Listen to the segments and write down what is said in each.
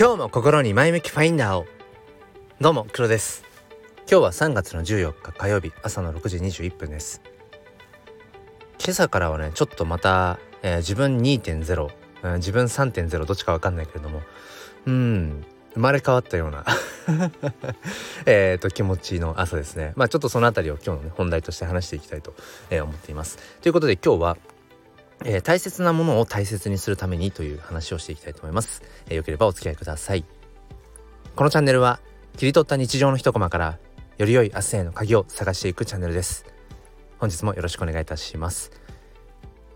今日も心に前向きファインダーを。どうも黒です。今日は3月の14日火曜日朝の6時21分です。今朝からはねちょっとまた、えー、自分2.0、うん、自分3.0どっちかわかんないけれどもうん生まれ変わったような えと気持ちの朝ですね。まあちょっとその辺りを今日の、ね、本題として話していきたいと、えー、思っています。ということで今日はえー、大切なものを大切にするためにという話をしていきたいと思います、えー、よければお付き合いください。このチャンネルは切り取った日常の一コマからより良い明日への鍵を探していくチャンネルです。本日もよろしくお願いいたします。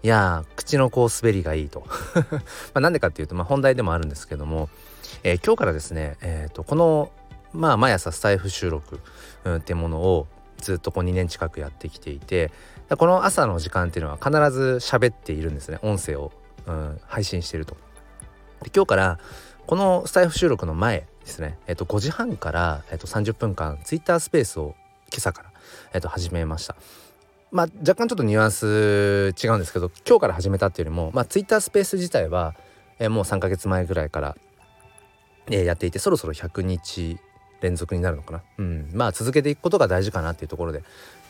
いやー口のこう滑りがいいと。まなんでかっていうと、まあ、本題でもあるんですけども、えー、今日からですね、えーと、このまあ毎朝スタイフ収録、うん、ってものをずっとこう2年近くやってきていてこの朝の時間っていうのは必ず喋っているんですね音声を、うん、配信していると。で今日からこのスタイフ収録の前ですね、えっと、5時半から、えっと、30分間ツイッタースペースを今朝から、えっと、始めました。まあ、若干ちょっとニュアンス違うんですけど今日から始めたっていうよりも、まあ、ツイッタースペース自体は、えー、もう3ヶ月前ぐらいから、えー、やっていてそろそろ100日連続になるのかな、うん、まあ続けていくことが大事かなっていうところで、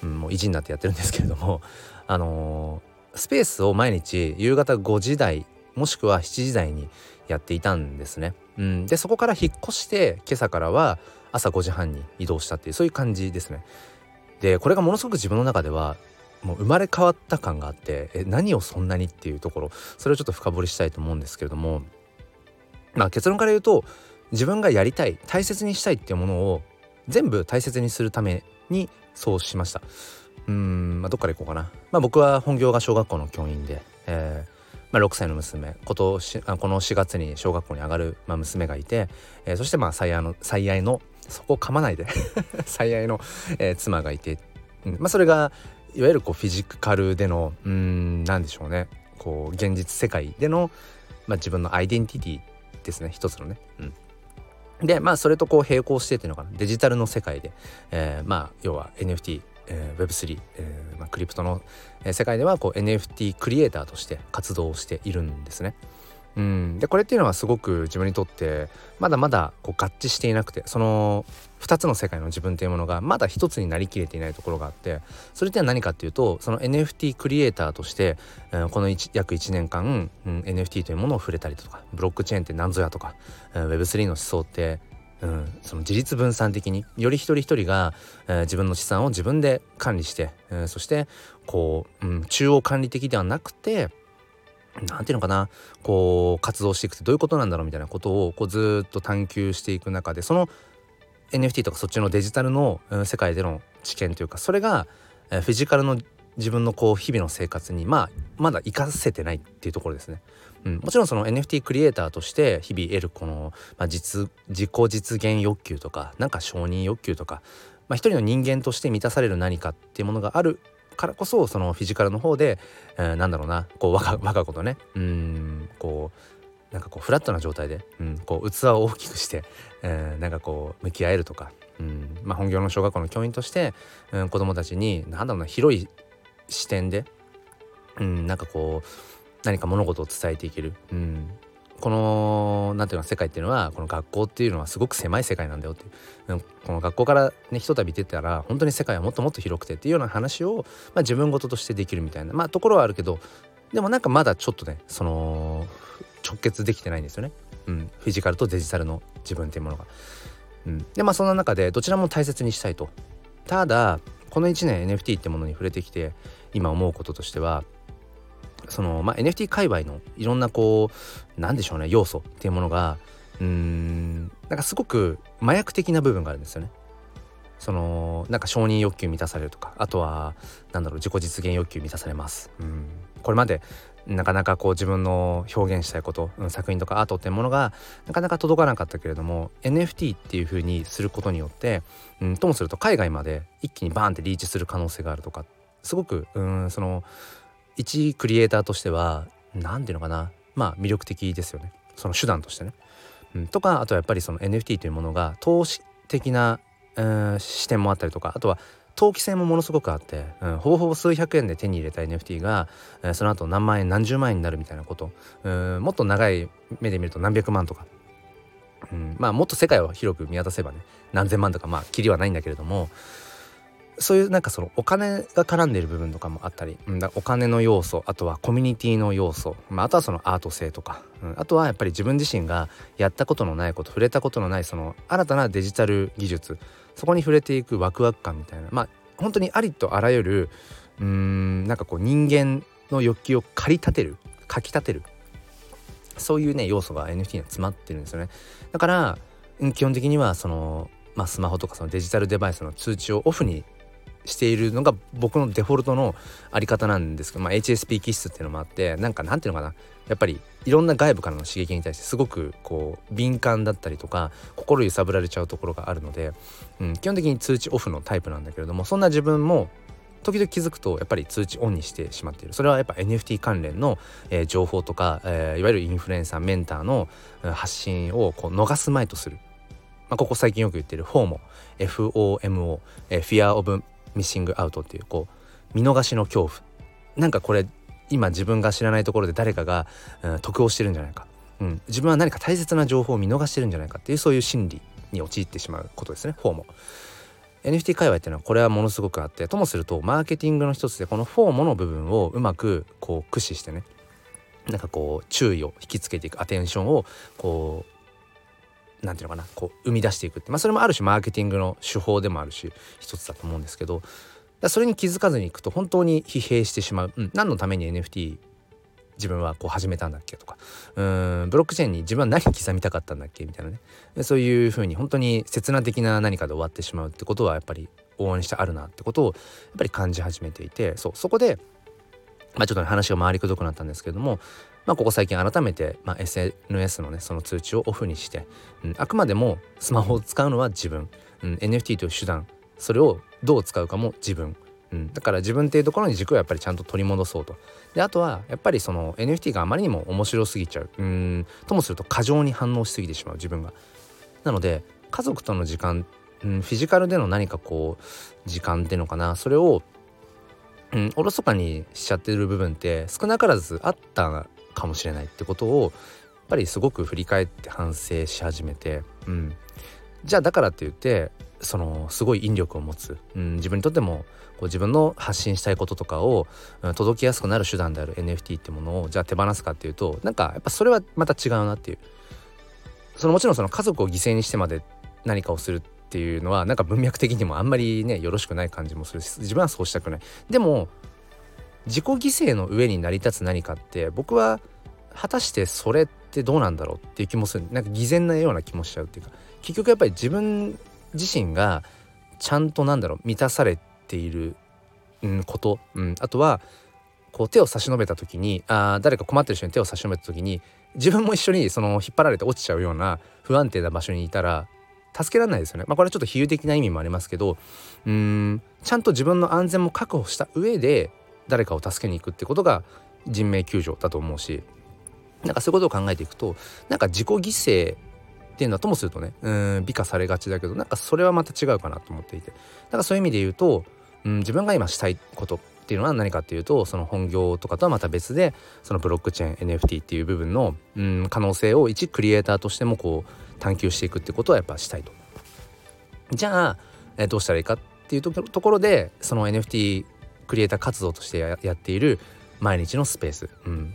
うん、もう意地になってやってるんですけれども あのー、スペースを毎日夕方5時台もしくは7時台にやっていたんですね。うん、でそこから引っ越して今朝からは朝5時半に移動したっていうそういう感じですね。でこれがものすごく自分の中ではもう生まれ変わった感があってえ何をそんなにっていうところそれをちょっと深掘りしたいと思うんですけれどもまあ結論から言うと自分がやりたい大切にしたいっていうものを全部大切にするためにそうしました。うんまあどっから行こうかな。まあ僕は本業が小学校の教員で、えーまあ、6歳の娘。今年この4月に小学校に上がる、まあ、娘がいて、えー、そしてまあ最愛の最愛のそこを噛まないで 最愛の、えー、妻がいて、うん、まあそれがいわゆるこうフィジカルでのうん何でしょうね。こう現実世界での、まあ、自分のアイデンティティですね。一つのね、うん、でまあそれとこう並行してっていうのかなデジタルの世界で、えー、まあ要は NFT、えー、Web3、えーまあ、クリプトの世界ではこう NFT クリエイターとして活動しているんですね。うん、でこれっていうのはすごく自分にとってまだまだこう合致していなくてその2つの世界の自分というものがまだ一つになりきれていないところがあってそれって何かっていうとその NFT クリエイターとして、えー、この約1年間、うん、NFT というものを触れたりとかブロックチェーンって何ぞやとか、えー、Web3 の思想ってうん、その自立分散的により一人一人が、えー、自分の資産を自分で管理して、えー、そしてこう、うん、中央管理的ではなくて何ていうのかなこう活動していくってどういうことなんだろうみたいなことをこうずっと探求していく中でその NFT とかそっちのデジタルの世界での知見というかそれがフィジカルの自分のこう日々の生活にまあまだ活かせてないっていうところですね。うん、もちろんその NFT クリエイターとして日々得るこの、まあ実、自己実現欲求とかなんか承認欲求とか、まあ、一人の人間として満たされる何かっていうものがあるからこそそのフィジカルの方で、えー、なんだろうなこう我が子とねうんこうなんかこうフラットな状態で、うん、こう器を大きくして、えー、なんかこう向き合えるとか、うんまあ、本業の小学校の教員として、うん、子どもたちに何だろうな広い視点で、うん、なんかこう何か物事を伝えていける、うん、この何ていうか世界っていうのはこの学校っていうのはすごく狭い世界なんだよっていうこの学校からねひとたび出たら本当に世界はもっともっと広くてっていうような話を、まあ、自分事としてできるみたいなまあところはあるけどでもなんかまだちょっとねその直結できてないんですよね、うん、フィジカルとデジタルの自分っていうものが。うん、でまあそんな中でどちらも大切にしたいと。ただこの1年 NFT ってものに触れてきて今思うこととしてはその、まあ、NFT 界隈のいろんなこうなんでしょうね要素っていうものがうんなんかすごく麻薬的な部分があるんですよね。そのなんか承認欲求満たされるとかあとはなんだろう自己実現欲求満たされます。うんこれまでなかなかこう自分の表現したいこと、うん、作品とかアートっていうものがなかなか届かなかったけれども NFT っていう風にすることによって、うん、ともすると海外まで一気にバーンってリーチする可能性があるとかすごくうんその一クリエイターとしては何て言うのかな。まあ魅力的ですよね。その手段としてね。うん、とかあとはやっぱりその NFT というものが投資的な、うん、視点もあったりとかあとは投機性もものすごくあって、うん、ほぼほぼ数百円で手に入れた NFT が、えー、その後何万円何十万円になるみたいなこと、うん、もっと長い目で見ると何百万とか、うん、まあもっと世界を広く見渡せばね何千万とかまあきりはないんだけれども。そういうなんかそのお金が絡んでいる部分とかもあったり、うん、だお金の要素あとはコミュニティの要素、まあ、あとはそのアート性とか、うん、あとはやっぱり自分自身がやったことのないこと触れたことのないその新たなデジタル技術そこに触れていくワクワク感みたいなまあ本当にありとあらゆるうんなんかこう人間の欲求を駆り立てるかき立てるそういうね要素が NFT には詰まってるんですよね。だから基本的にはそのまあ、スマホとかそのデジタルデバイスの通知をオフにしているのが僕のデフォルトのあり方なんですけど、まあ、HSP 気質っていうのもあってなんかなんていうのかな。やっぱりいろんな外部からの刺激に対してすごくこう敏感だったりとか心揺さぶられちゃうところがあるので、うん、基本的に通知オフのタイプなんだけれどもそんな自分も時々気づくとやっぱり通知オンにしてしまっている。それはやっぱ NFT 関連の、えー、情報とか、えー、いわゆるインフルエンサーメンターの、発信をこう逃すまいとする、まあ、ここ最近よく言ってる FOMO FOMO、えー、Fear of ミッシングアウトっていうこう見逃しの恐怖。なんかこれ今自分が知らないところで誰かが、うん、得をしてるんじゃないか、うん、自分は何か大切な情報を見逃してるんじゃないかっていうそういう心理に陥ってしまうことですね。フォーも。NFT 界隈っていうのはこれはものすごくあってともするとマーケティングの一つでこのフォーモの部分をうまくこう駆使してね。なんかこう注意を引きつけていくアテンションをこうんていうのかなこう生み出していくって、まあ、それもある種マーケティングの手法でもあるし一つだと思うんですけど。それに気づかずにいくと本当に疲弊してしまう、うん、何のために NFT 自分はこう始めたんだっけとか。うんブロックチェーンに自分は何刻みたかったんだっけみたいなね。そういうふうに本当に刹那的な何かで終わってしまうってことはやっぱり応援してあるなってことをやっぱり感じ始めていて。そうそこでまあちょっと、ね、話が回りくどくなったんですけれどもまあ、ここ最近改めて、まあ、SNS のねその通知をオフにして、うん、あくまでもスマホを使うのは自分、うん、NFT という手段。それをどう使うかも自分、うん、だから自分っていうところに軸をやっぱりちゃんと取り戻そうと。であとはやっぱりその NFT があまりにも面白すぎちゃう。うんともすると過剰に反応しすぎてしまう自分が。なので家族との時間、うん、フィジカルでの何かこう時間っていうのかな。それをうん、おろそかにしちゃってる部分って少なからずあったかもしれないってことをやっぱりすごく振り返って反省し始めて、うん、じゃあだからって言ってそのすごい引力を持つ、うん、自分にとってもこう自分の発信したいこととかを、うん、届きやすくなる手段である NFT ってものをじゃあ手放すかっていうとなんかやっぱそれはまた違うなっていう。そのもちろんその家族を犠牲にしてまで何かをするっていうのはなんか文脈的にもあんまりねよろしくない感じもするし自分はそうしたくない。でも自己犠牲の上に成り立つ何かって僕は果たしてそれってどうなんだろうっていう気もする。なんか偽善なような気もしちゃうっていうか。結局やっぱり自分自身がちゃんとなんだろう満たされている、うん、こと、うん、あとはこう手を差し伸べた時にあ誰か困ってる人に手を差し伸べた時に自分も一緒にその引っ張られて落ちちゃうような不安定な場所にいたら助けられないですよね。まあこれはちょっと比喩的な意味もありますけどうんちゃんと自分の安全も確保した上で誰かを助けに行くってことが人命救助だと思うしなんかそういうことを考えていくとなんか自己犠牲っていうのはともするとねうん美化されがちだけどなんかそれはまた違うかなと思っていてだかそういう意味で言うと、うん、自分が今したいことっていうのは何かっていうとその本業とかとはまた別でそのブロックチェーン NFT っていう部分の、うん、可能性を一クリエイターとしてもこう探求していくってことはやっぱしたいと。じゃあ、えどうしたらいいかっていうところでその NFT クリエイター活動としてやっている毎日のスペース、うん、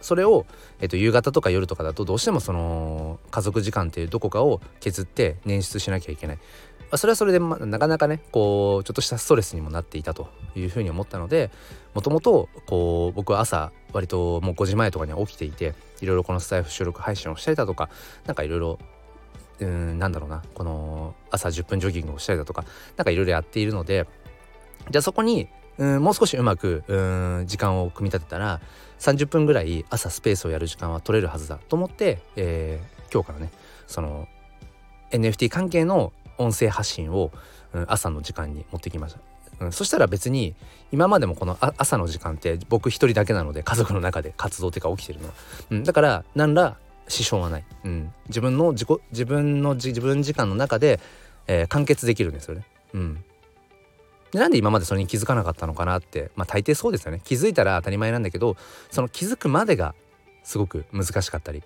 それを、えー、と夕方とか夜とかだとどうしてもその家族時間っていうどこかを削って捻出しなきゃいけない。それはそれで、ま、なかなかねこうちょっとしたストレスにもなっていたというふうに思ったのでもともとこう僕は朝割ともう5時前とかに起きていていろいろこのスタイフ収録配信をしたりだとか何かいろいろうんなんだろうなこの朝10分ジョギングをしたりだとか何かいろいろやっているのでじゃあそこにうんもう少しうまくうん時間を組み立てたら30分ぐらい朝スペースをやる時間は取れるはずだと思って、えー、今日からねその NFT 関係の音声発信を、うん、朝の時間に持ってきました。うん、そしたら別に今までもこの朝の時間って僕一人だけなので家族の中で活動っていうか起きてるの、うん、だから何ら支障はない、うん、自分の自己自分の自分時間の中で、えー、完結できるんですよね。うん、でなんで今までそれに気づかなかったのかなってまあ大抵そうですよね。気づいたら当たり前なんだけどその気づくまでがすごく難しかったり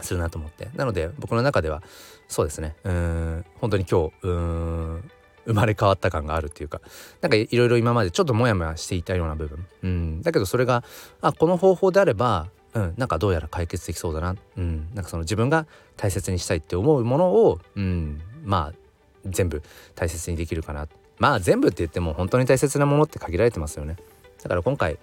するなと思って。なので僕の中ではそうですね。うん本当に今日うん生まれ変わった感があるっていうかなんかいろいろ今までちょっとモヤモヤしていたような部分、うん、だけどそれがあこの方法であれば、うん、なんかどうやら解決できそうだな、うん、なんかその自分が大切にしたいって思うものを、うん、まあ全部大切にできるかな。まあ全部って言っても本当に大切なものって限られてますよね。だから今回、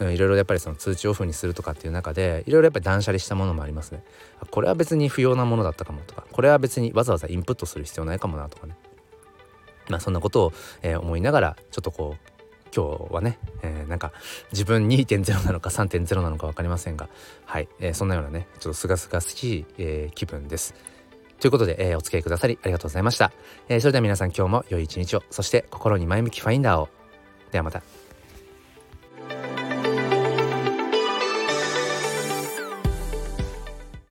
いろいろやっぱりその通知オフにするとかっていう中でいろいろやっぱり断捨離したものもありますね。これは別に不要なものだったかもとか。これは別にわざわざインプットする必要ないかもなとかね。まあそんなことを、えー、思いながらちょっとこう今日はね、えー、なんか自分2.0なのか3.0なのか分かりませんがはい、えー、そんなようなねちょっとすがすがしい、えー、気分です。ということで、えー、お付き合いくださりありがとうございました。えー、それでは皆さん今日も良い一日をそして心に前向きファインダーをではまた。